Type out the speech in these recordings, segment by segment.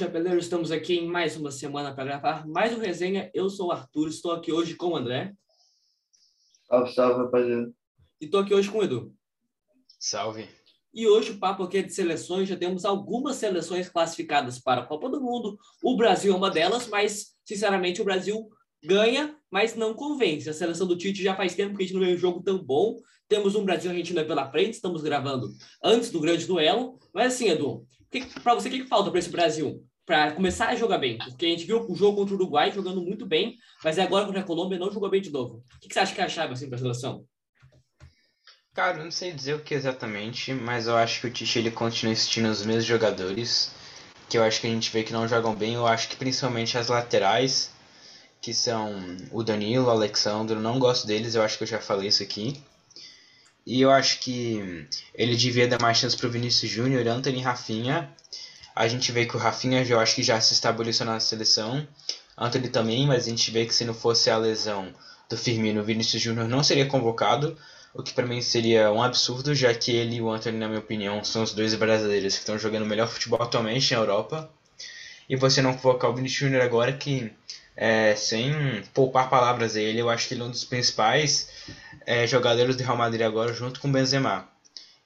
Chapeleiro! Estamos aqui em mais uma semana para gravar mais um resenha. Eu sou o Arthur, estou aqui hoje com o André. Salve, salve, rapaziada. E estou aqui hoje com o Edu. Salve. E hoje o papo aqui é de seleções. Já temos algumas seleções classificadas para a Copa do Mundo. O Brasil é uma delas, mas, sinceramente, o Brasil ganha, mas não convence. A seleção do Tite já faz tempo que a gente não vê um jogo tão bom. Temos um Brasil e Argentina pela frente, estamos gravando antes do grande duelo. Mas assim, Edu, para você, o que, que falta para esse Brasil? Para começar a jogar bem? Porque a gente viu o jogo contra o Uruguai jogando muito bem, mas agora contra a Colômbia não jogou bem de novo. O que, que você acha que é a chave assim, para a seleção? Cara, eu não sei dizer o que exatamente, mas eu acho que o Tite ele continua insistindo nos mesmos jogadores, que eu acho que a gente vê que não jogam bem. Eu acho que principalmente as laterais, que são o Danilo, o Alexandre, eu não gosto deles, eu acho que eu já falei isso aqui. E eu acho que ele devia dar mais chance pro Vinícius Júnior, Anthony e Rafinha. A gente vê que o Rafinha eu acho que já se estabeleceu na seleção. Anthony também, mas a gente vê que se não fosse a lesão do Firmino, o Vinícius Júnior não seria convocado. O que para mim seria um absurdo, já que ele e o Anthony, na minha opinião, são os dois brasileiros que estão jogando o melhor futebol atualmente na Europa. E você não convocar o Vinícius Júnior agora, que é, sem poupar palavras ele, eu acho que ele é um dos principais é, jogadores do Real Madrid agora, junto com o Benzema.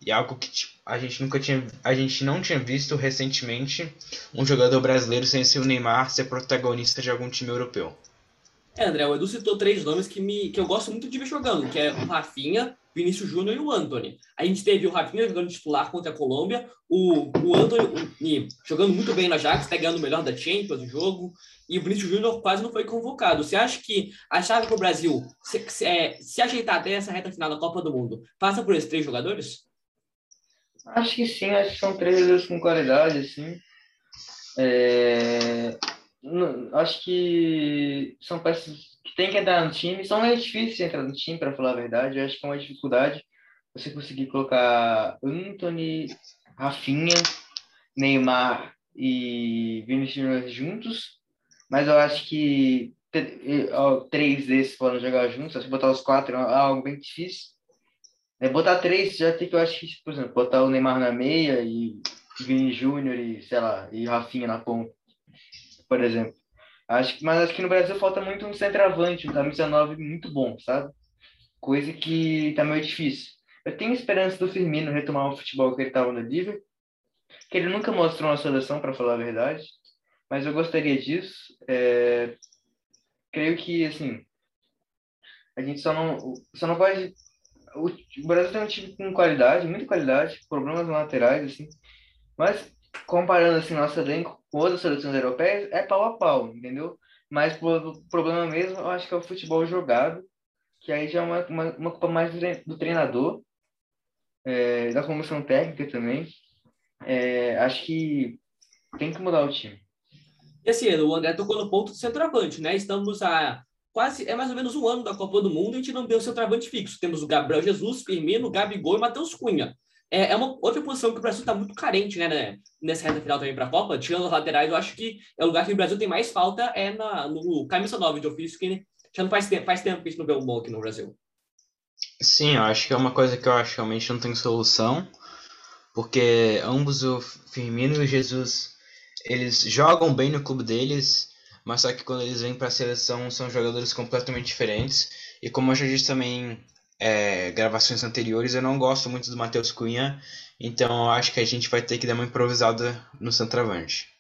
E algo que tipo, a gente nunca tinha, a gente não tinha visto recentemente um jogador brasileiro sem ser o Neymar ser protagonista de algum time europeu. É, André, o Edu citou três nomes que, me, que eu gosto muito de ver jogando, que é o Rafinha, Vinícius Júnior e o Anthony. A gente teve o Rafinha jogando titular contra a Colômbia, o, o Anthony jogando muito bem na Ajax, ganhando o melhor da Champions do jogo, e o Vinícius Júnior quase não foi convocado. Você acha que a chave para o Brasil se, se, é, se ajeitar até essa reta final da Copa do Mundo passa por esses três jogadores? Acho que sim, acho que são três jogadores com qualidade, assim. É acho que são peças que tem que entrar no time. São meio difíceis entrar no time, para falar a verdade. Eu acho que é uma dificuldade você conseguir colocar Anthony, Rafinha, Neymar e Vinicius juntos. Mas eu acho que três desses podem jogar juntos. Acho que botar os quatro é algo bem difícil. É, botar três já tem que, eu acho que, por exemplo, botar o Neymar na meia e Vini Júnior e, sei lá, e Rafinha na ponta por exemplo. Acho mas acho que no Brasil falta muito um centroavante, um camisa 9 muito bom, sabe? Coisa que tá meio difícil. Eu tenho esperança do Firmino retomar o futebol que ele estava no Liverpool, que ele nunca mostrou na seleção, para falar a verdade, mas eu gostaria disso. É... Creio que, assim, a gente só não, só não pode... O Brasil tem um time com qualidade, muita qualidade, problemas laterais, assim, mas comparando assim nosso elenco com outras seleções europeias, é pau a pau, entendeu? Mas o problema mesmo, eu acho que é o futebol jogado, que aí já é uma, uma, uma culpa mais do treinador, é, da comissão técnica também. É, acho que tem que mudar o time. E assim, o André tocou no ponto do centroavante, né? Estamos a quase, é mais ou menos um ano da Copa do Mundo e a gente não tem o centroavante fixo. Temos o Gabriel Jesus, Firmino, Gabigol e Matheus Cunha é, é uma outra posição que o Brasil está muito carente, né, né, nessa reta final também para a Copa. Tirando os laterais, eu acho que é o lugar que o Brasil tem mais falta é na, no camisa 9 de ofício, que já não faz tempo, faz tempo que a gente não vê um bom aqui no Brasil. Sim, eu acho que é uma coisa que eu acho que realmente não tem solução, porque ambos, o Firmino e o Jesus, eles jogam bem no clube deles, mas só que quando eles vêm para a seleção são jogadores completamente diferentes. E como eu já disse também é, gravações anteriores, eu não gosto muito do Matheus Cunha, então eu acho que a gente vai ter que dar uma improvisada no centroavante.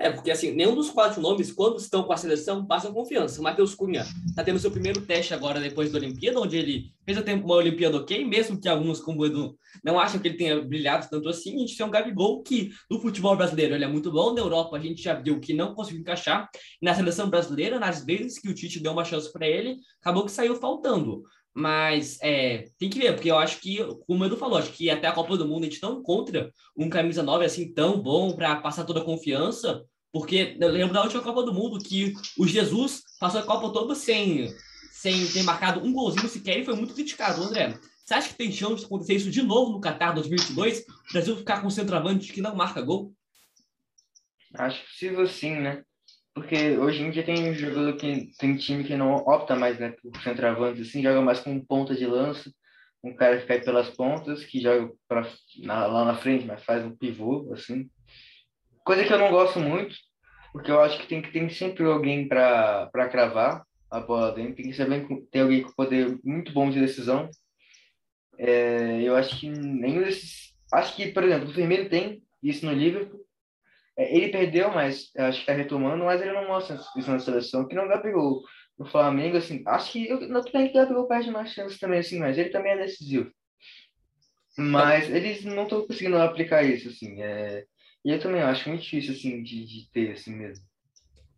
É, porque assim, nenhum dos quatro nomes, quando estão com a seleção, passam confiança. O Matheus Cunha está tendo seu primeiro teste agora depois da Olimpíada, onde ele fez uma Olimpíada ok, mesmo que alguns, como o Edu, não acham que ele tenha brilhado tanto assim. A gente tem um Gabigol que, no futebol brasileiro, ele é muito bom. Na Europa, a gente já viu que não conseguiu encaixar. E na seleção brasileira, nas vezes que o Tite deu uma chance para ele, acabou que saiu faltando. Mas é, tem que ver, porque eu acho que, como o Edu falou, acho que até a Copa do Mundo a gente não encontra um camisa 9 assim tão bom para passar toda a confiança, porque eu lembro da última Copa do Mundo que o Jesus passou a Copa toda sem, sem ter marcado um golzinho sequer e foi muito criticado, André. Você acha que tem chance de acontecer isso de novo no Qatar 2022? O Brasil ficar com um centroavante que não marca gol? Acho possível sim, né? Porque hoje em dia tem jogador que tem time que não opta mais né, por centroavante, assim, joga mais com ponta de lança, um cara que cai pelas pontas, que joga pra, na, lá na frente, mas faz um pivô, assim. Coisa que eu não gosto muito, porque eu acho que tem que tem sempre alguém para cravar a bola dentro, tem que saber ter alguém com poder muito bom de decisão. É, eu acho que nenhum desses. Acho que, por exemplo, o Firmino tem isso no Liverpool. É, ele perdeu, mas acho que está retomando, mas ele não mostra isso na seleção, que não pegou no Flamengo, assim, acho que eu não tenho que Gabigol perde mais chances também, assim, mas ele também é decisivo. Mas eles não estão conseguindo aplicar isso, assim. É... E eu também acho muito difícil, assim, de, de ter, assim mesmo.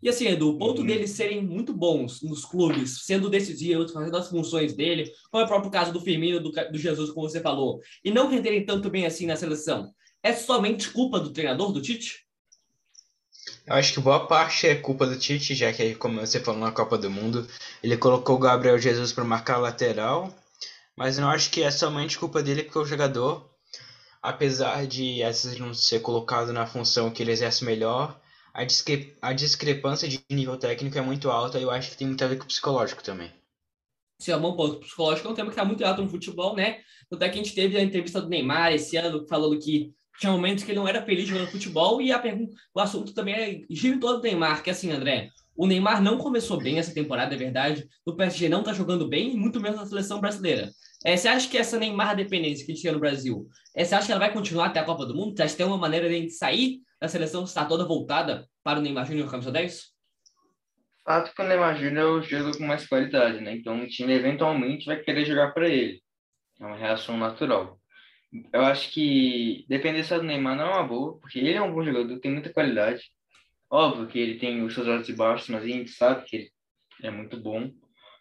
E assim, Edu, o ponto uhum. deles serem muito bons nos clubes, sendo decisivos, fazendo as funções dele, como é o próprio caso do Firmino, do, do Jesus, como você falou, e não renderem tanto bem assim na seleção, é somente culpa do treinador, do Tite? Eu acho que boa parte é culpa do Tite, já que, como você falou na Copa do Mundo, ele colocou o Gabriel Jesus para marcar lateral, mas não acho que é somente culpa dele, porque o jogador, apesar de essas não ser colocado na função que ele exerce melhor, a, discre a discrepância de nível técnico é muito alta e eu acho que tem muito a ver com o psicológico também. Sim, é um bom ponto. Psicológico é um tema que está muito alto no futebol, né? Tanto é que a gente teve a entrevista do Neymar esse ano falando que tinha momentos que ele não era feliz jogando futebol e a pergunta, o assunto também é gira em todo o Neymar, que é assim, André, o Neymar não começou bem essa temporada, é verdade. O PSG não está jogando bem, muito menos na seleção brasileira. É, você acha que essa Neymar dependência que tinha no Brasil, é, você acha que ela vai continuar até a Copa do Mundo? Você acha que tem uma maneira de sair da seleção estar toda voltada para o Neymar Júnior camisa 10? Fato que o Neymar Júnior joga com mais qualidade, né? Então o time eventualmente vai querer jogar para ele. É uma reação natural. Eu acho que depender só do Neymar não é uma boa, porque ele é um bom jogador, tem muita qualidade. Óbvio que ele tem os seus altos e baixos, mas a gente sabe que ele é muito bom.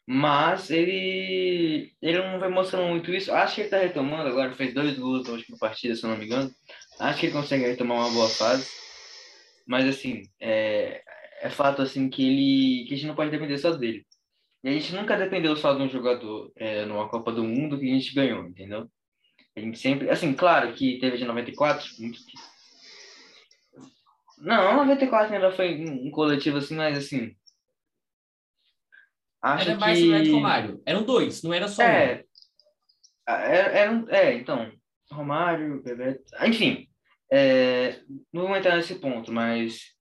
Mas ele, ele não vai mostrando muito isso. Acho que ele está retomando agora, fez dois gols na última partida, se eu não me engano. Acho que ele consegue retomar uma boa fase. Mas assim, é, é fato assim que ele que a gente não pode depender só dele. E a gente nunca dependeu só de um jogador é, numa Copa do Mundo que a gente ganhou, entendeu? Sempre, assim, claro que teve de 94, muito Não, 94 ainda foi um coletivo assim, mas assim, Acho era mais que... Neto Romário. Eram dois, não era só é, um. Era, era, é, então, Romário, Bebeto, enfim, é, não vou entrar nesse ponto, mas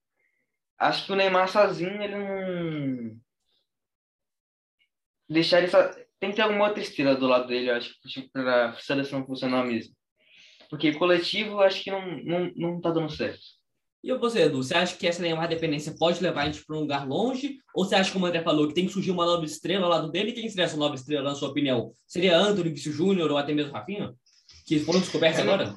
acho que o Neymar sozinho, ele não... Deixar ele só... Tem que ter alguma outra estrela do lado dele, eu acho, para a seleção funcionar mesmo. Porque coletivo, acho que não, não, não tá dando certo. E você, Edu, você acha que essa Neymar dependência pode levar a gente para um lugar longe? Ou você acha, como o André falou, que tem que surgir uma nova estrela ao lado dele? Quem seria essa nova estrela, na sua opinião? Seria Anthony, Vício Júnior ou até mesmo Rafinha? Que foram descobertos agora?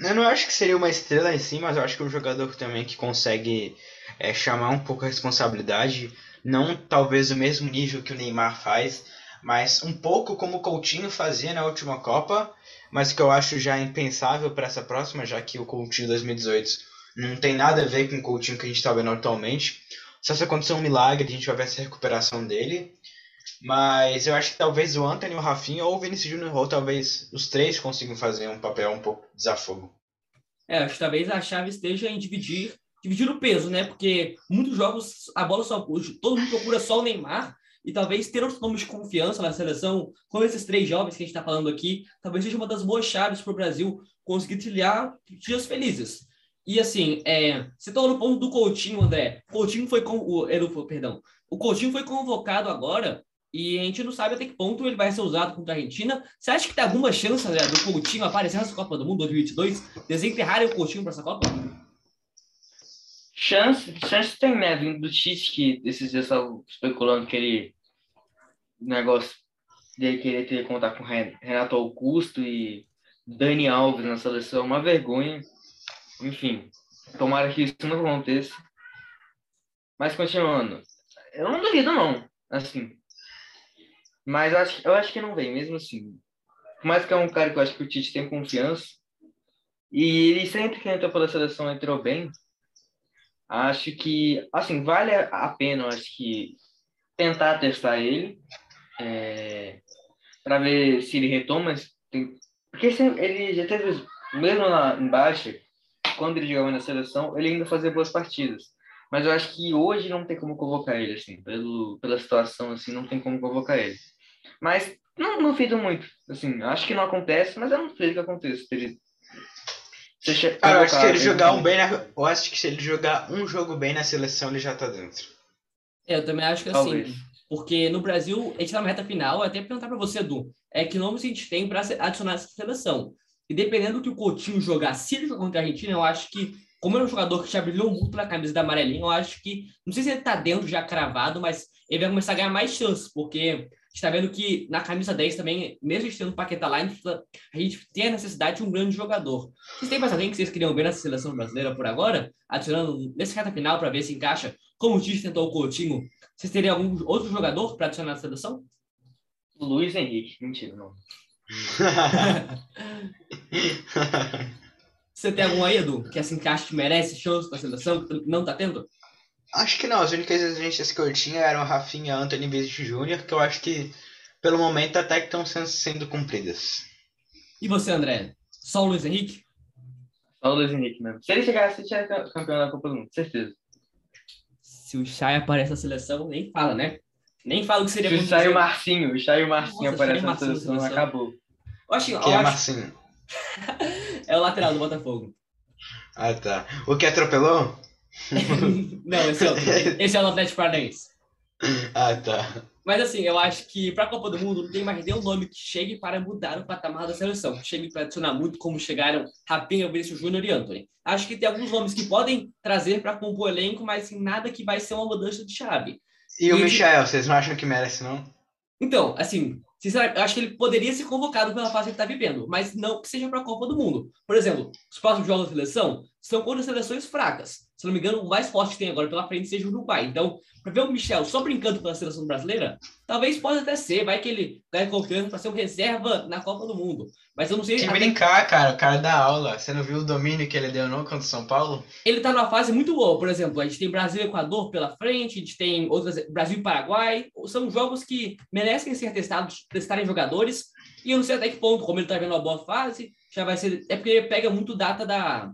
Eu não acho que seria uma estrela em si, mas eu acho que é um jogador também que consegue é, chamar um pouco a responsabilidade. Não talvez o mesmo nível que o Neymar faz, mas um pouco como o Coutinho fazia na última Copa, mas que eu acho já impensável para essa próxima, já que o Coutinho 2018 não tem nada a ver com o Coutinho que a gente está vendo atualmente. Só se acontecer um milagre, a gente vai ver essa recuperação dele. Mas eu acho que talvez o Anthony, o Rafinha ou o Vinicius Júnior, ou talvez os três consigam fazer um papel um pouco desafogo. É, acho que talvez a chave esteja em dividir, dividir o peso, né? Porque muitos jogos a bola só todo mundo procura só o Neymar e talvez ter outros nomes de confiança na seleção, como esses três jovens que a gente está falando aqui, talvez seja uma das boas chaves para o Brasil conseguir trilhar dias felizes. E assim, é, você está no ponto do Coutinho, André. Coutinho foi com o Edu, perdão. O Coutinho foi convocado agora e a gente não sabe até que ponto ele vai ser usado contra a Argentina. Você acha que tem alguma chance, André, do Coutinho aparecer nessa Copa do Mundo 2022? Desenterrarem o Coutinho para essa Copa? Chance, chance tem, né? Vindo do Tite, que esses dias estavam especulando que ele. Negócio dele querer ter contar com Renato Augusto e Dani Alves na seleção, uma vergonha. Enfim, tomara que isso não aconteça. Mas continuando, eu não duvido não, assim. Mas acho, eu acho que não vem, mesmo assim. Por mais que é um cara que eu acho que o Tite tem confiança. E ele sempre que entrou pela seleção entrou bem. Acho que, assim, vale a pena, acho que tentar testar ele. É, para ver se ele retoma. Tem, porque ele já teve, mesmo lá embaixo, quando ele jogava na seleção, ele ainda fazia boas partidas. Mas eu acho que hoje não tem como convocar ele, assim, pelo, pela situação, assim, não tem como convocar ele. Mas não, não duvido muito, assim, acho que não acontece, mas eu não duvido que aconteça. Se ele, Cara, eu acho que se ele jogar um bem na... Eu acho que se ele jogar um jogo bem na seleção, ele já tá dentro. É, eu também acho que assim. Porque no Brasil, a gente tá na reta final, até perguntar para você, Edu, é que nomes a gente tem para adicionar essa seleção. E dependendo do que o Coutinho jogar, se ele jogar contra a Argentina, eu acho que, como ele é um jogador que já brilhou muito na camisa da amarelinha, eu acho que, não sei se ele tá dentro já cravado, mas ele vai começar a ganhar mais chances, porque está vendo que na camisa 10 também, mesmo tendo o Paquetá lá, a gente tem a necessidade de um grande jogador. Vocês têm mais alguém que vocês queriam ver nessa seleção brasileira por agora? Adicionando nesse reta final para ver se encaixa, como o Tite tentou o Coutinho. Vocês teriam algum outro jogador para adicionar na seleção? Luiz Henrique. Mentira, não. Você tem algum aí, Edu, que assim que acha que merece chance na seleção, que não tá tendo? Acho que não, as únicas exigências que eu tinha eram Rafinha, Anthony Vinícius Júnior, que eu acho que, pelo momento, até que estão sendo, sendo cumpridas. E você, André? Só o Luiz Henrique? Só o Luiz Henrique mesmo. Se ele chegasse, ele tinha campeão da Copa do Mundo, certeza. Se o Chay aparece na seleção, nem fala, né? Nem fala que seria... Se o Chay e o Marcinho, o Chay e o Marcinho aparecem na seleção, seleção, acabou. Eu acho, Quem eu é acho... Marcinho? é o lateral do Botafogo. Ah, tá. O que atropelou? não, esse é, esse é o Atlético Paranaense. Ah, tá. Mas assim, eu acho que para a Copa do Mundo não tem mais nenhum nome que chegue para mudar o patamar da seleção, chegue para adicionar muito como chegaram Rapinha, Vinícius Júnior e Anthony. Acho que tem alguns nomes que podem trazer para compor o elenco, mas assim, nada que vai ser uma mudança de chave. E, e o Michel, vocês não acham que merece, não? Então, assim, Sinceramente, eu acho que ele poderia ser convocado pela fase que ele está vivendo, mas não que seja para a Copa do Mundo. Por exemplo, os próximos jogos da seleção são contra seleções fracas. Se não me engano, o mais forte que tem agora pela frente seja o Uruguai. Então, para ver o Michel só brincando pela seleção brasileira, talvez possa até ser. Vai que ele ganha confiança para ser um reserva na Copa do Mundo. Mas eu não sei. Que até... brincar, cara. O cara dá aula. Você não viu o domínio que ele deu não contra o São Paulo? Ele tá numa fase muito boa. Por exemplo, a gente tem Brasil e Equador pela frente, a gente tem outras. Brasil e Paraguai. São jogos que merecem ser testados, testarem jogadores. E eu não sei até que ponto, como ele tá vendo uma boa fase, já vai ser. É porque pega muito data da.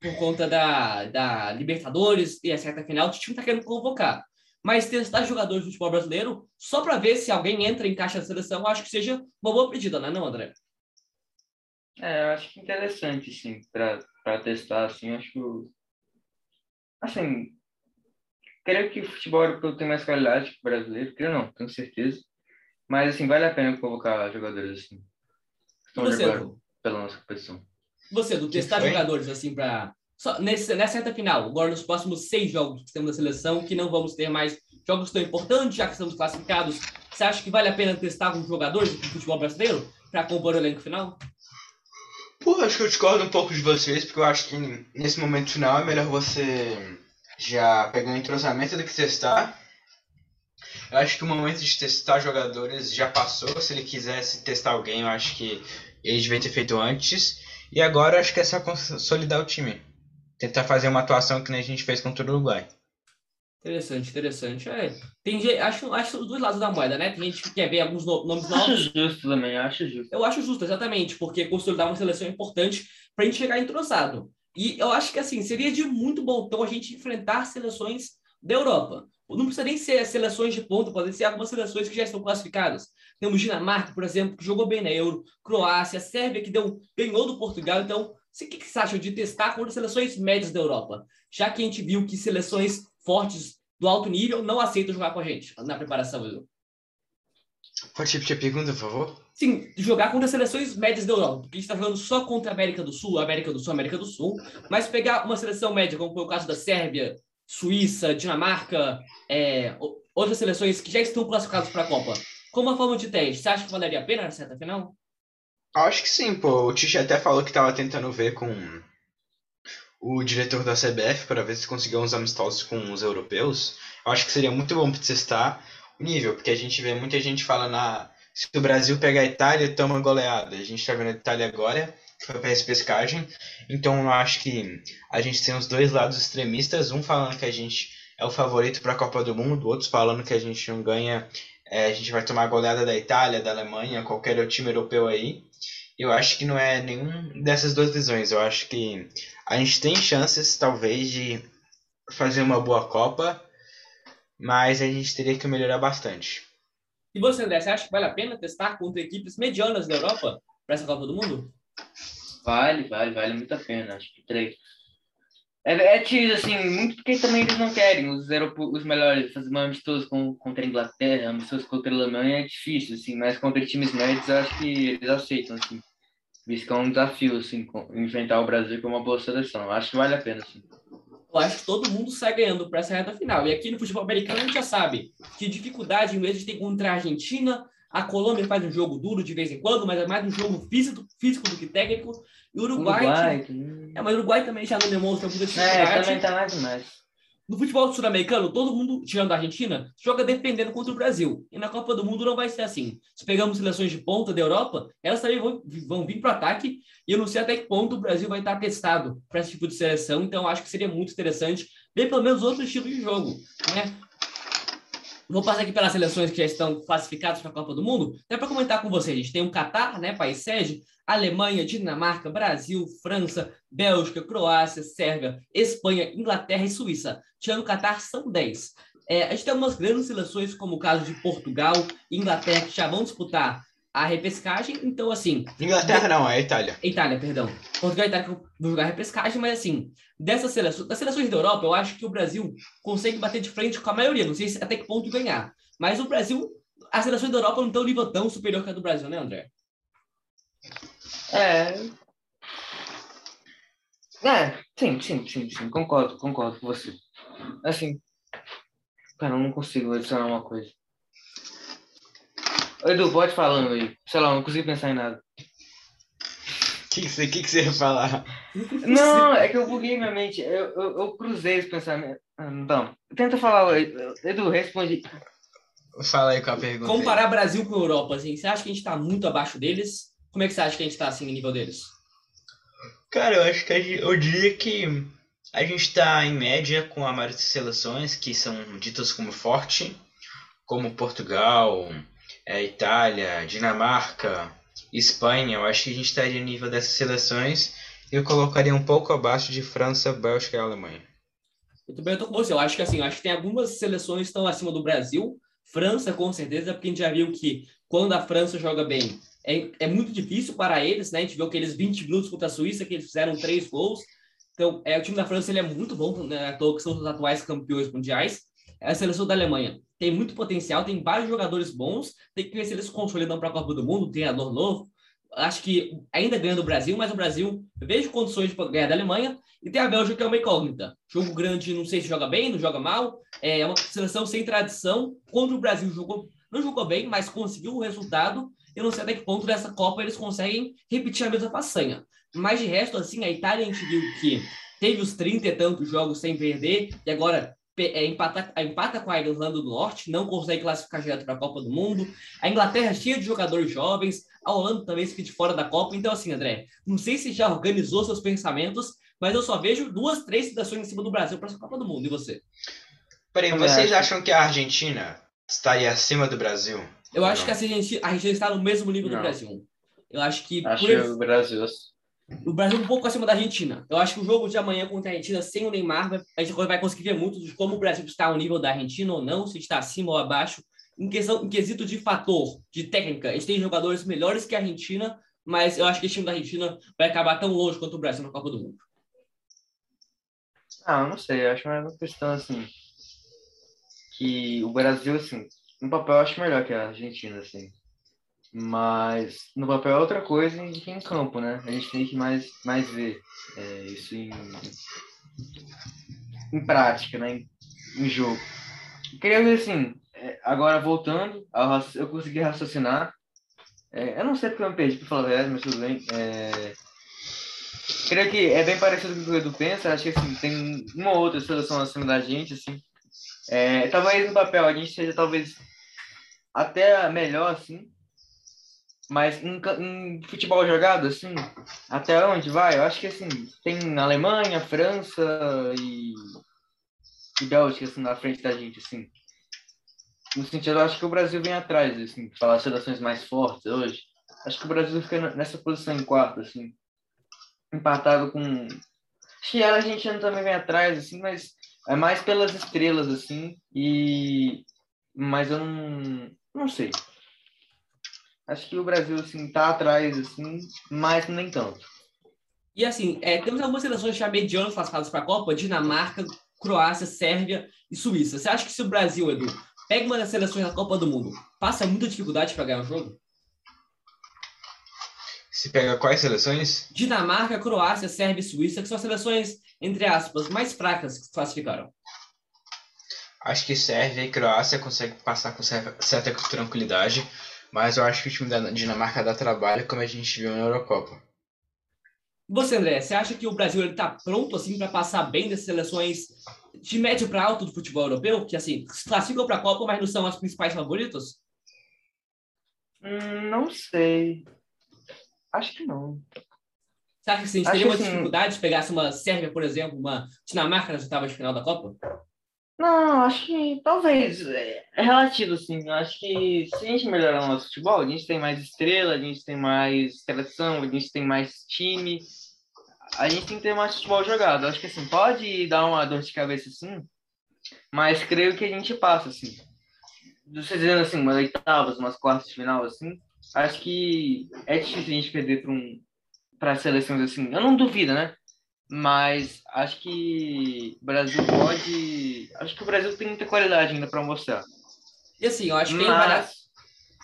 Por conta da, da Libertadores e a certa final, o time tá querendo convocar mas testar jogadores do futebol brasileiro só para ver se alguém entra em caixa da seleção, acho que seja uma boa pedida, não é não, André? É, eu acho que interessante, sim, para testar, assim, acho que, assim, creio que o futebol europeu tem mais qualidade que o brasileiro, creio não, tenho certeza, mas, assim, vale a pena colocar jogadores, assim, estão você, pela nossa competição. Você, do testar jogadores, assim, para nesse, nessa reta final, agora nos próximos seis jogos que temos da seleção, que não vamos ter mais jogos tão importantes, já que estamos classificados, você acha que vale a pena testar alguns jogadores do futebol brasileiro para compor o elenco final? Pô, acho que eu discordo um pouco de vocês, porque eu acho que nesse momento final é melhor você já pegar um entrosamento do que testar. Eu acho que o momento de testar jogadores já passou. Se ele quisesse testar alguém, eu acho que ele devia ter feito antes. E agora acho que é só consolidar o time. Tentar fazer uma atuação que nem a gente fez contra o Uruguai. Interessante, interessante. É, tem gente, acho, acho os dois lados da moeda, né? Tem gente que quer ver alguns nomes novos. Acho justo também, acho justo. Eu acho justo, exatamente, porque consolidar uma seleção é importante para a gente chegar entrosado. E eu acho que assim, seria de muito bom então a gente enfrentar seleções da Europa. Não precisa nem ser seleções de ponta, podem ser algumas seleções que já estão classificadas. Temos Dinamarca, por exemplo, que jogou bem na Euro, Croácia, Sérvia, que deu, ganhou do Portugal. Então, o que, que você acha de testar contra seleções médias da Europa? Já que a gente viu que seleções fortes do alto nível não aceitam jogar com a gente na preparação, Edu. Pode repetir a pergunta, por favor? Sim, jogar contra seleções médias da Europa. Porque a gente está jogando só contra a América do Sul, América do Sul, América do Sul. Mas pegar uma seleção média, como foi o caso da Sérvia, Suíça, Dinamarca, é, outras seleções que já estão classificadas para a Copa, como uma forma de teste, você acha que valeria a pena na certa final? Acho que sim, pô. O Tite até falou que estava tentando ver com o diretor da CBF para ver se conseguiu uns amistosos com os europeus. Eu acho que seria muito bom para testar o nível, porque a gente vê muita gente falando ah, se o Brasil pegar a Itália, toma goleada. A gente está vendo a Itália agora, foi para repescagem. Então eu acho que a gente tem os dois lados extremistas, um falando que a gente é o favorito para a Copa do Mundo, outros falando que a gente não ganha, é, a gente vai tomar goleada da Itália, da Alemanha, qualquer time europeu aí. Eu acho que não é nenhum dessas duas visões. Eu acho que a gente tem chances, talvez, de fazer uma boa Copa, mas a gente teria que melhorar bastante. E você, André, você acha que vale a pena testar contra equipes medianas da Europa para essa Copa do Mundo? Vale, vale, vale muito a pena. Acho que três. É, é difícil, assim, muito porque também eles não querem. Os, os melhores, fazer uma amistoso com, contra a Inglaterra, amistoso contra a Alemanha é difícil, assim, mas contra times médios eu acho que eles aceitam, assim. Visto que é um desafio, assim, enfrentar o Brasil com uma boa seleção. Eu acho que vale a pena, assim. Eu acho que todo mundo sai ganhando para essa reta final. E aqui no futebol americano a gente já sabe que dificuldade, vez de ter contra a Argentina, a Colômbia faz um jogo duro de vez em quando, mas é mais um jogo físico, físico do que técnico. E o Uruguai. Uruguai é, mas o Uruguai também já não demonstra muita dificuldade. É, também tá mais demais. No futebol sul-americano, todo mundo, tirando a Argentina, joga defendendo contra o Brasil. E na Copa do Mundo não vai ser assim. Se pegamos seleções de ponta da Europa, elas também vão, vão vir para o ataque. E eu não sei até que ponto o Brasil vai estar testado para esse tipo de seleção. Então, acho que seria muito interessante ver pelo menos outro estilo de jogo. Né? Vou passar aqui pelas seleções que já estão classificadas para a Copa do Mundo, até para comentar com vocês. A gente tem o Catar, né, país sede, Alemanha, Dinamarca, Brasil, França, Bélgica, Croácia, Sérvia, Espanha, Inglaterra e Suíça. Tirando o Catar, são 10. É, a gente tem algumas grandes seleções, como o caso de Portugal e Inglaterra, que já vão disputar a repescagem. Então, assim. Inglaterra não, é Itália. Itália, perdão. Portugal e Itália vão jogar a repescagem, mas assim, dessas seleções, das seleções da Europa, eu acho que o Brasil consegue bater de frente com a maioria. Não sei se até que ponto ganhar. Mas o Brasil, as seleções da Europa não estão um nível tão superior que a do Brasil, né, André? É. É, sim, sim, sim, sim. Concordo, concordo com você. Assim. Cara, eu não consigo adicionar uma coisa. Edu, pode falando aí. Sei lá, não consigo pensar em nada. O que, que, você, que, que você ia falar? Não, é que eu buguei minha mente. Eu, eu, eu cruzei os pensamentos. Ah, então, tenta falar, Edu, responde. Fala aí com a pergunta. Comparar aí. Brasil com Europa, assim, você acha que a gente está muito abaixo deles? Como é que você acha que a gente está assim no nível deles? Cara, eu acho que gente, eu diria que a gente está em média com a maioria das seleções que são ditas como forte, como Portugal, é, Itália, Dinamarca, Espanha, eu acho que a gente estaria no nível dessas seleções. Eu colocaria um pouco abaixo de França, Bélgica e Alemanha. Muito bem, eu tô com você. Eu acho que assim, acho que tem algumas seleções que estão acima do Brasil. França, com certeza, porque a gente já viu que quando a França joga bem, é, é muito difícil para eles, né? A gente viu aqueles 20 minutos contra a Suíça, que eles fizeram três gols. Então, é, o time da França ele é muito bom, né? À toa que são os atuais campeões mundiais. É a seleção da Alemanha tem muito potencial, tem vários jogadores bons, tem que ver se eles consolidam para a Copa do Mundo, treinador novo. Acho que ainda ganha do Brasil, mas o Brasil vejo condições de ganhar da Alemanha. E tem a Bélgica, que é uma incógnita. Jogo grande, não sei se joga bem, não joga mal. É uma seleção sem tradição. Quando o Brasil jogou, não jogou bem, mas conseguiu o resultado. Eu não sei até que ponto dessa Copa eles conseguem repetir a mesma façanha. Mas de resto, assim, a Itália a gente viu que teve os 30 e tantos jogos sem perder, e agora é, empata, empata com a Irlanda do Norte, não consegue classificar direto para a Copa do Mundo. A Inglaterra é cheia de jogadores jovens, a Holanda também fica de fora da Copa. Então, assim, André, não sei se já organizou seus pensamentos, mas eu só vejo duas, três citações em cima do Brasil para essa Copa do Mundo. E você? Peraí, vocês acham que a Argentina estaria acima do Brasil? Eu acho não? que a Argentina, a Argentina está no mesmo nível não. do Brasil. Eu acho que. Acho que o Brasil o Brasil um pouco acima da Argentina. Eu acho que o jogo de amanhã contra a Argentina, sem o Neymar, a gente vai conseguir ver muito de como o Brasil está ao nível da Argentina ou não, se está acima ou abaixo. Em, questão, em quesito de fator, de técnica, a gente tem jogadores melhores que a Argentina, mas eu acho que o time da Argentina vai acabar tão longe quanto o Brasil na Copa do Mundo. Ah, não sei, eu acho mais uma questão assim. Que o Brasil, assim, no papel eu acho melhor que a Argentina, assim. Mas no papel é outra coisa que em campo, né? A gente tem que mais, mais ver é, isso em, em prática, né? Em, em jogo. queria ver assim, é, agora voltando, eu consegui raciocinar. É, eu não sei porque eu me perdi, para falar a verdade, mas tudo bem. É, creio que é bem parecido com o que o Edu pensa. Acho que assim, tem uma ou outra seleção acima da gente, assim. É, talvez no papel a gente seja talvez até melhor, assim, mas em, em, futebol jogado, assim, até onde vai? Eu acho que, assim, tem Alemanha, França e, e Bélgica, assim, na frente da gente, assim. No sentido, eu acho que o Brasil vem atrás, assim, falar seleções mais fortes hoje. Acho que o Brasil fica nessa posição em quarto, assim, empatado com... Acho que a Argentina também vem atrás, assim, mas é mais pelas estrelas, assim, e... Mas eu não... Não sei. Acho que o Brasil, assim, tá atrás, assim, mas nem tanto. E assim, é, temos algumas seleções já medianas classificadas para a Copa, Dinamarca, Croácia, Sérvia e Suíça. Você acha que se o Brasil, Edu, pega uma das seleções da Copa do Mundo, passa muita dificuldade para ganhar o jogo? Se pega quais seleções? Dinamarca, Croácia, Sérvia e Suíça, que são as seleções, entre aspas, mais fracas que se classificaram. Acho que Sérvia e Croácia conseguem passar com certa tranquilidade, mas eu acho que o time da Dinamarca dá trabalho, como a gente viu na Eurocopa. Você, André, você acha que o Brasil está pronto assim para passar bem dessas seleções de médio para alto do futebol europeu, que assim se classificam para a Copa, mas não são as principais favoritas? Hum, não sei. Acho que não. Você acha que a gente teria uma assim... dificuldade se pegasse uma Sérvia, por exemplo, uma Dinamarca nas oitavas de final da Copa? Não, acho que talvez. É, é relativo, assim. Acho que se a gente melhorar o nosso futebol, a gente tem mais estrela, a gente tem mais seleção, a gente tem mais time. A gente tem que ter mais futebol jogado. Acho que assim, pode dar uma dor de cabeça assim, mas creio que a gente passa, assim. Você dizendo assim, umas oitavas, umas quartas de final, assim, acho que é difícil a gente perder para um, para seleções assim. Eu não duvido, né? Mas acho que o Brasil pode. Acho que o Brasil tem muita qualidade ainda para mostrar. E assim, eu acho que mas...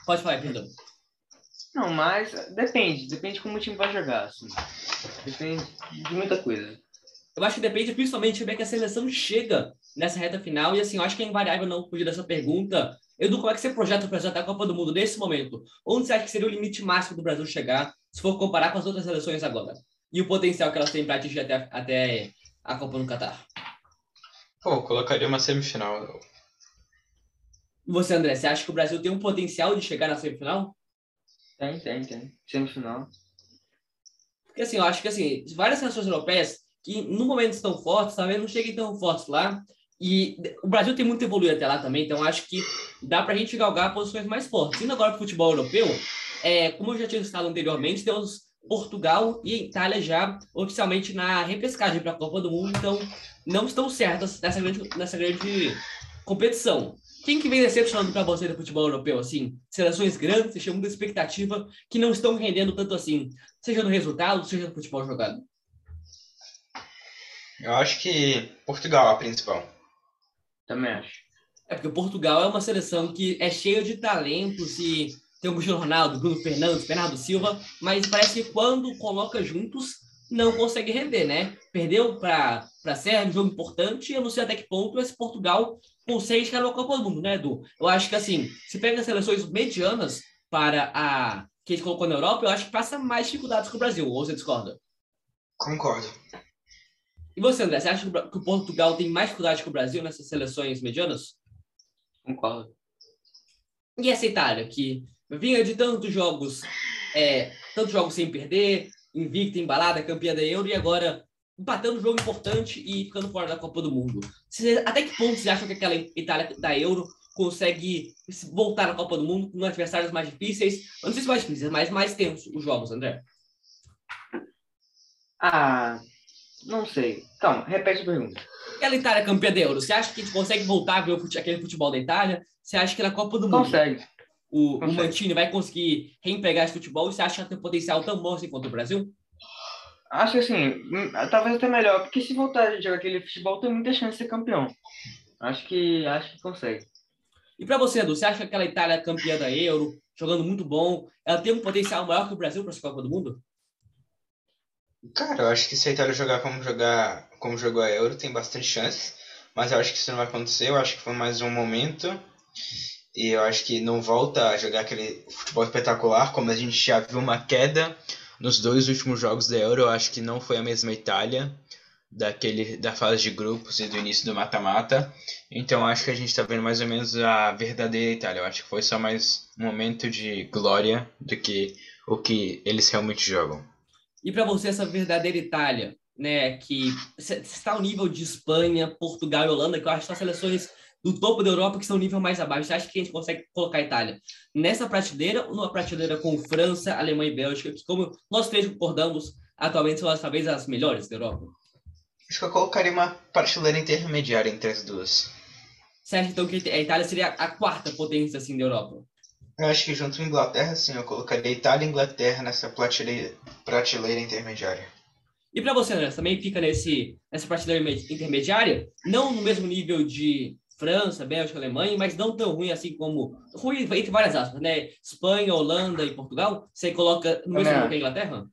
Pode falar, perdão. Não, mas depende. Depende como o time vai jogar. Assim. Depende de muita coisa. Eu acho que depende principalmente de como é que a seleção chega nessa reta final. E assim, eu acho que é invariável não fugir dessa pergunta. Edu, como é que você projeta o Brasil até a Copa do Mundo nesse momento? Onde você acha que seria o limite máximo do Brasil chegar, se for comparar com as outras seleções agora? E o potencial que elas têm para atingir até, até a Copa no Catar? Pô, colocaria uma semifinal. Você, André, você acha que o Brasil tem um potencial de chegar na semifinal? Tem, tem, tem. Semifinal. Porque assim, eu acho que assim, várias seleções europeias que no momento estão fortes, talvez não cheguem tão fortes lá. E o Brasil tem muito a evoluir até lá também, então acho que dá para a gente galgar posições mais fortes. Indo agora para o futebol europeu, é, como eu já tinha citado anteriormente, temos Portugal e Itália já oficialmente na repescagem para a Copa do Mundo, então não estão certas nessa grande, nessa grande competição. Quem que vem decepcionando para você do futebol europeu, assim? Seleções grandes, você chama de expectativa, que não estão rendendo tanto assim, seja no resultado, seja no futebol jogado. Eu acho que Portugal é a principal. Também acho. É porque Portugal é uma seleção que é cheia de talentos e tem o Cristiano Ronaldo, Bruno Fernandes, Bernardo Silva, mas parece que quando coloca juntos não consegue render, né? Perdeu para a Sérvia, um jogo importante, e eu não sei até que ponto esse Portugal consegue chegar na Copa do Mundo, né, Edu? Eu acho que assim, se pega as seleções medianas para a que a gente colocou na Europa, eu acho que passa mais dificuldades que o Brasil, ou você discorda? Concordo. E você, André, você acha que o Portugal tem mais dificuldade que o Brasil nessas seleções medianas? Concordo. E essa Itália, que vinha de tantos jogos, é, tantos jogos sem perder, invicta, embalada, campeã da Euro, e agora empatando um jogo importante e ficando fora da Copa do Mundo. Até que ponto você acha que aquela Itália da Euro consegue voltar na Copa do Mundo com adversários mais difíceis? não sei se mais difíceis, mas mais tensos os jogos, André. Ah, não sei. Então, repete a pergunta. Aquela Itália campeã da Euro, você acha que a gente consegue voltar a ver aquele futebol da Itália? Você acha que na Copa do Mundo... Consegue o, o Mantini vai conseguir reempregar esse futebol? Você acha que tem potencial tão bom assim quanto o Brasil? Acho que assim, hum, talvez até melhor, porque se voltar a jogar aquele futebol, tem muita chance de ser campeão. Acho que acho que consegue. E para você, Edu, você acha que aquela Itália campeã da Euro, jogando muito bom, ela tem um potencial maior que o Brasil para essa Copa do Mundo? Cara, eu acho que se a Itália jogar como jogar como jogou a Euro, tem bastante chance, mas eu acho que isso não vai acontecer. Eu acho que foi mais um momento e eu acho que não volta a jogar aquele futebol espetacular, como a gente já viu uma queda nos dois últimos jogos da Euro. Eu acho que não foi a mesma Itália daquele da fase de grupos e do início do mata-mata. Então acho que a gente está vendo mais ou menos a verdadeira Itália. Eu acho que foi só mais um momento de glória do que o que eles realmente jogam. E para você essa verdadeira Itália, né, que está ao nível de Espanha, Portugal e Holanda, que eu acho que são seleções do topo da Europa que estão um nível mais abaixo. Você acha que a gente consegue colocar a Itália nessa prateleira ou numa prateleira com França, Alemanha e Bélgica, que como nós três concordamos, atualmente são talvez as melhores da Europa? Acho que eu colocaria uma prateleira intermediária entre as duas. Você acha então que a Itália seria a quarta potência assim da Europa? Eu acho que junto com a Inglaterra, sim, eu colocaria a Itália e a Inglaterra nessa prateleira, prateleira intermediária. E para você, André, também fica nesse, nessa partida intermediária, não no mesmo nível de França, Bélgica, Alemanha, mas não tão ruim assim como. Ruim entre várias aspas, né? Espanha, Holanda e Portugal. Você coloca no mesmo que a Inglaterra?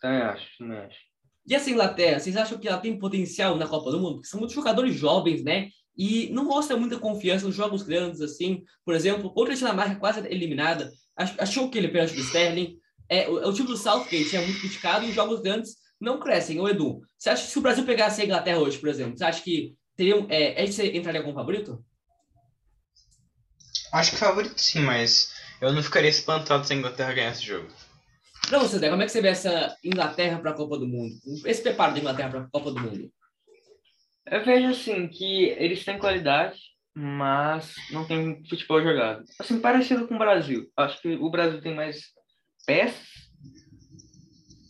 Também acho, também acho. E essa Inglaterra, vocês acham que ela tem potencial na Copa do Mundo? Porque são muitos jogadores jovens, né? E não mostra muita confiança nos jogos grandes, assim. Por exemplo, contra a Dinamarca quase eliminada. Achou que ele pênalti do Sterling. É, o, o time do Southgate é muito criticado e os jogos grandes não crescem. Ô, Edu, você acha que se o Brasil pegasse a Inglaterra hoje, por exemplo, você acha que teria, é, você entraria como favorito? Acho que favorito sim, mas eu não ficaria espantado se a Inglaterra ganhasse esse jogo. Pra você, como é que você vê essa Inglaterra para a Copa do Mundo? Esse preparo da Inglaterra para a Copa do Mundo? Eu vejo assim que eles têm qualidade, mas não tem futebol jogado. Assim, parecido com o Brasil. Acho que o Brasil tem mais peças,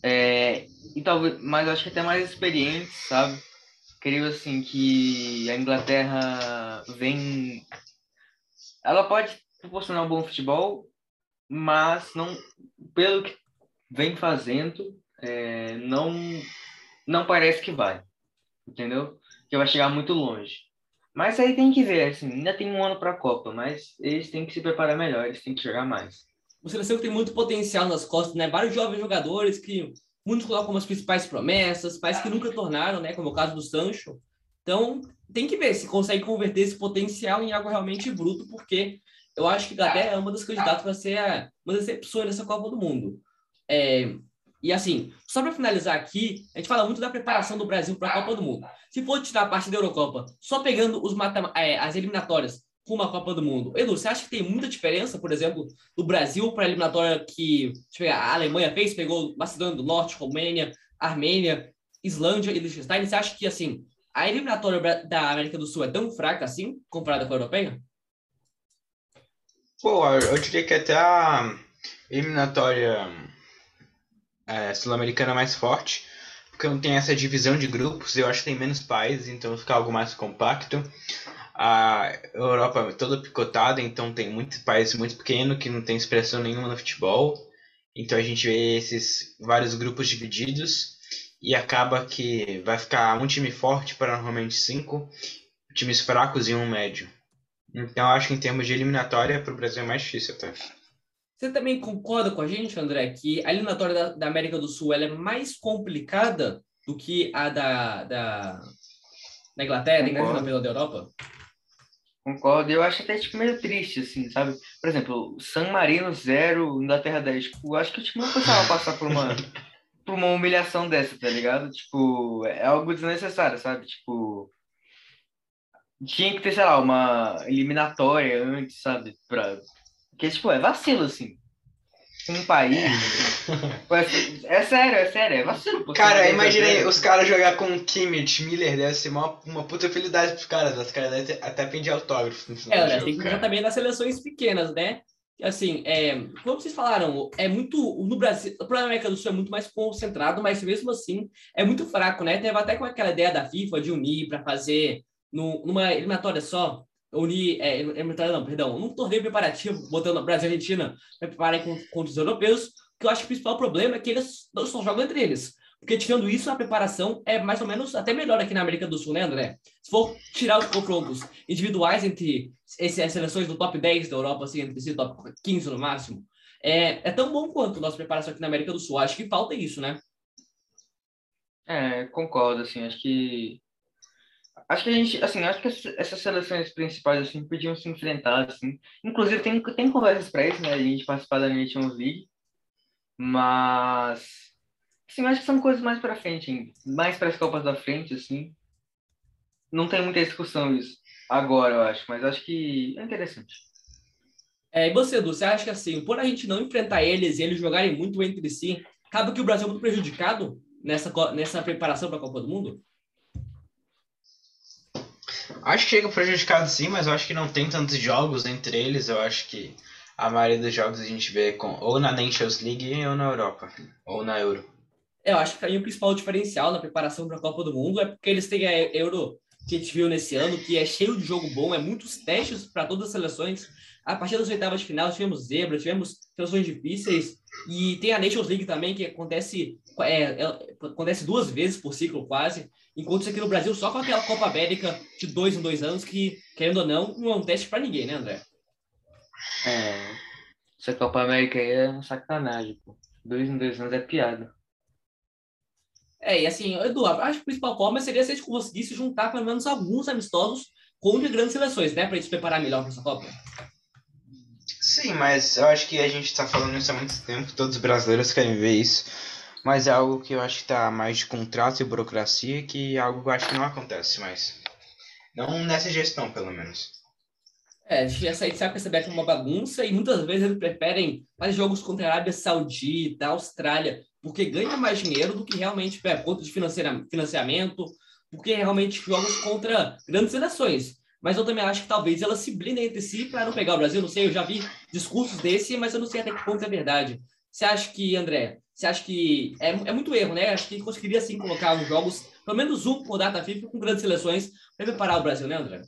é, e talvez, mas acho que até mais experientes, sabe? Creio assim que a Inglaterra vem, ela pode proporcionar um bom futebol, mas não, pelo que vem fazendo, é, não, não parece que vai, entendeu? Que vai chegar muito longe. Mas aí tem que ver, assim, ainda tem um ano para a Copa, mas eles têm que se preparar melhor, eles têm que jogar mais. Uma seleção que tem muito potencial nas costas, né? Vários jovens jogadores que muitos colocam as principais promessas, mas que nunca tornaram, né? Como é o caso do Sancho. Então, tem que ver se consegue converter esse potencial em algo realmente bruto, porque eu acho que Inglaterra é uma das candidatas para ser uma das nessa Copa do Mundo. É, e assim, só para finalizar aqui, a gente fala muito da preparação do Brasil para a Copa do Mundo. Se for tirar a parte da Eurocopa, só pegando os é, as eliminatórias com uma Copa do Mundo, Edu, você acha que tem muita diferença, por exemplo, do Brasil para a eliminatória que a Alemanha fez, pegou Macedônia do Norte, Romênia, Armênia, Islândia e Liechtenstein? Você acha que assim a eliminatória da América do Sul é tão fraca assim, comparada com a europeia? Pô, eu diria que até a eliminatória é, sul-americana mais forte, porque não tem essa divisão de grupos, eu acho que tem menos países, então fica algo mais compacto. A Europa é toda picotada, então tem muitos países muito pequenos que não tem expressão nenhuma no futebol. Então a gente vê esses vários grupos divididos e acaba que vai ficar um time forte para normalmente cinco, times fracos e um médio. Então acho que em termos de eliminatória para o Brasil é mais difícil até. Você também concorda com a gente, André, que a eliminatória da, da América do Sul é mais complicada do que a da, da, da Inglaterra, da da Europa? Concordo. Eu acho até tipo, meio triste, assim, sabe? Por exemplo, San Marino 0, Inglaterra 10. Tipo, acho que o time não precisava passar por uma, por uma humilhação dessa, tá ligado? Tipo, é algo desnecessário, sabe? Tipo, tinha que ter, sei lá, uma eliminatória antes, sabe? Pra porque, tipo, é vacilo, assim. Um país. Assim. é sério, é sério, é vacilo. Cara, imagina aí os caras jogar com Kimmich, Miller, deve ser uma, uma puta felicidade pros caras. Os caras devem até pedir autógrafo no final. É, né, tem que ver também das seleções pequenas, né? Assim, é, como vocês falaram, é muito. No Brasil, o problema da América do Sul é muito mais concentrado, mas mesmo assim é muito fraco, né? Teve até com aquela ideia da FIFA de unir para fazer no, numa eliminatória só unir, é, é, não, perdão, num torneio preparativo, botando Brasil e Argentina para preparar contra os europeus, que eu acho que o principal problema é que eles não só jogam entre eles. Porque tirando isso, a preparação é mais ou menos até melhor aqui na América do Sul, né, André? Se for tirar os confrontos individuais entre essas seleções do top 10 da Europa, assim, entre si, top 15 no máximo, é, é tão bom quanto a nossa preparação aqui na América do Sul. Acho que falta isso, né? É, concordo, assim, acho que Acho que a gente, assim, acho que essas seleções principais, assim, podiam se enfrentar, assim. Inclusive, tem, tem conversas para isso, né? A gente participar da Nations League. Mas, assim, acho que são coisas mais para frente, hein? mais para as Copas da frente, assim. Não tem muita discussão isso agora, eu acho, mas acho que é interessante. É, e você, Edu, você acha que, assim, por a gente não enfrentar eles e eles jogarem muito entre si, acaba que o Brasil é muito prejudicado nessa, nessa preparação para a Copa do Mundo? Acho que chega prejudicado sim, mas eu acho que não tem tantos jogos entre eles. Eu acho que a maioria dos jogos a gente vê com, ou na Nations League ou na Europa, ou na Euro. Eu acho que aí o principal diferencial na preparação para a Copa do Mundo é porque eles têm a Euro que a gente viu nesse ano, que é cheio de jogo bom, é muitos testes para todas as seleções. A partir das oitavas de final, tivemos zebra, tivemos seleções difíceis. E tem a Nations League também, que acontece, é, é, acontece duas vezes por ciclo quase. Enquanto isso aqui no Brasil, só com aquela Copa América de dois em dois anos, que, querendo ou não, não é um teste para ninguém, né, André? É. Essa Copa América aí é sacanagem, pô. Dois em dois anos é piada. É, e assim, Eduardo, acho que a principal forma seria se a gente conseguisse juntar pelo menos alguns amistosos com de grandes seleções, né? Para a gente se preparar melhor para essa Copa. Sim, mas eu acho que a gente está falando isso há muito tempo, todos os brasileiros querem ver isso. Mas é algo que eu acho que está mais de contrato e burocracia, que algo que eu acho que não acontece mais. Não nessa gestão, pelo menos. É, essa aí sabe que essa CBF é uma bagunça e muitas vezes eles preferem fazer jogos contra a Arábia Saudita, Austrália, porque ganha mais dinheiro do que realmente é, conta de financiamento, porque realmente jogos contra grandes seleções. Mas eu também acho que talvez elas se blindem entre si para não pegar o Brasil. Não sei, eu já vi discursos desse, mas eu não sei até que ponto é verdade. Você acha que, André, você acha que é, é muito erro, né? Acho que conseguiria sim colocar nos jogos, pelo menos um por data FIFA com grandes seleções para preparar o Brasil, né, André?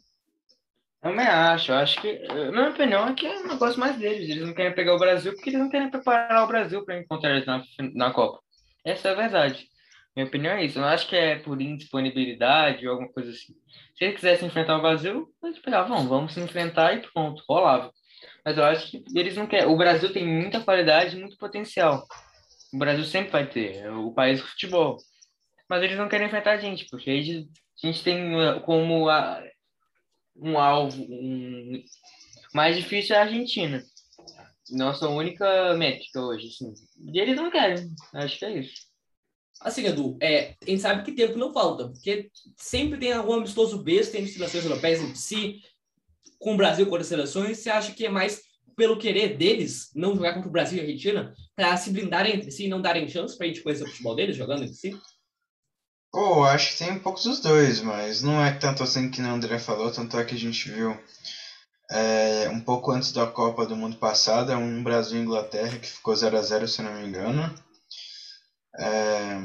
Eu também acho, eu acho que, minha opinião é que é um negócio mais deles. Eles não querem pegar o Brasil porque eles não querem preparar o Brasil para encontrar eles na, na Copa. Essa é a verdade. Minha opinião é isso. Eu acho que é por indisponibilidade ou alguma coisa assim. Se ele quisesse enfrentar o Brasil, eles pegavam, vamos se enfrentar e pronto, rolava. Mas eu acho que eles não querem. O Brasil tem muita qualidade, muito potencial. O Brasil sempre vai ter, é o país do futebol. Mas eles não querem enfrentar a gente, porque a gente tem uh, como a, um alvo um, mais difícil é a Argentina. Nossa única métrica hoje, assim. E eles não querem. Acho que é isso. Assim, Edu, é, a gente sabe que tempo não falta, porque sempre tem algum amistoso besta entre seleções europeias entre si, com o Brasil contra as seleções. Você acha que é mais pelo querer deles não jogar contra o Brasil e a Argentina, para se blindarem entre si e não darem chance para a gente conhecer o futebol deles jogando entre si? Oh, acho que tem um pouco dos dois, mas não é tanto assim que o André falou, tanto é que a gente viu é, um pouco antes da Copa do Mundo passada, um Brasil e Inglaterra que ficou 0 a 0 se não me engano. É,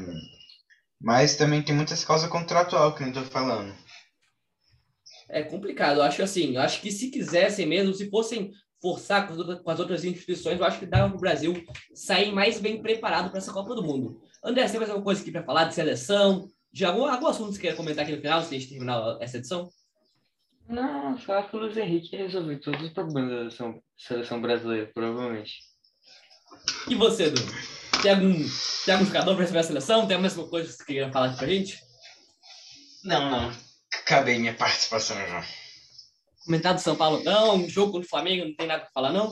mas também tem muitas causas contratual que eu estou falando. É complicado, eu acho assim, eu acho que se quisessem mesmo, se fossem forçar com as outras, instituições, eu acho que dava para o Brasil sair mais bem preparado para essa Copa do Mundo. André, você tem mais alguma coisa aqui para falar de seleção, de algum, algum assunto que você queira comentar aqui no final, se a gente terminar essa edição? Não, só que o Luiz Henrique resolveu todos os problemas da seleção, seleção brasileira, provavelmente. E você, Edu? Tem algum, tem algum jogador para receber a seleção? Tem alguma coisa que você queira falar aqui pra gente? Não, não. Acabei minha participação já. Comentar do São Paulo não, um jogo contra o Flamengo, não tem nada para falar não?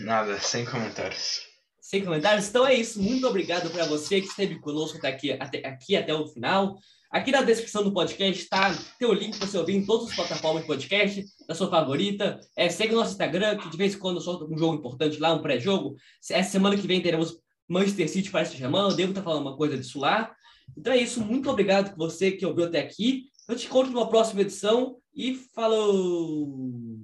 Nada, sem comentários sem comentários. Então é isso. Muito obrigado para você que esteve conosco até aqui, até, aqui até o final. Aqui na descrição do podcast está tem o link para você ouvir em todas as plataformas de podcast, da sua favorita. É, segue o nosso Instagram, que de vez em quando eu solto um jogo importante lá, um pré-jogo. Essa semana que vem teremos Manchester City para esse chamando. Eu devo estar falando uma coisa disso lá. Então é isso. Muito obrigado por você que ouviu até aqui. Eu te encontro numa próxima edição e falou!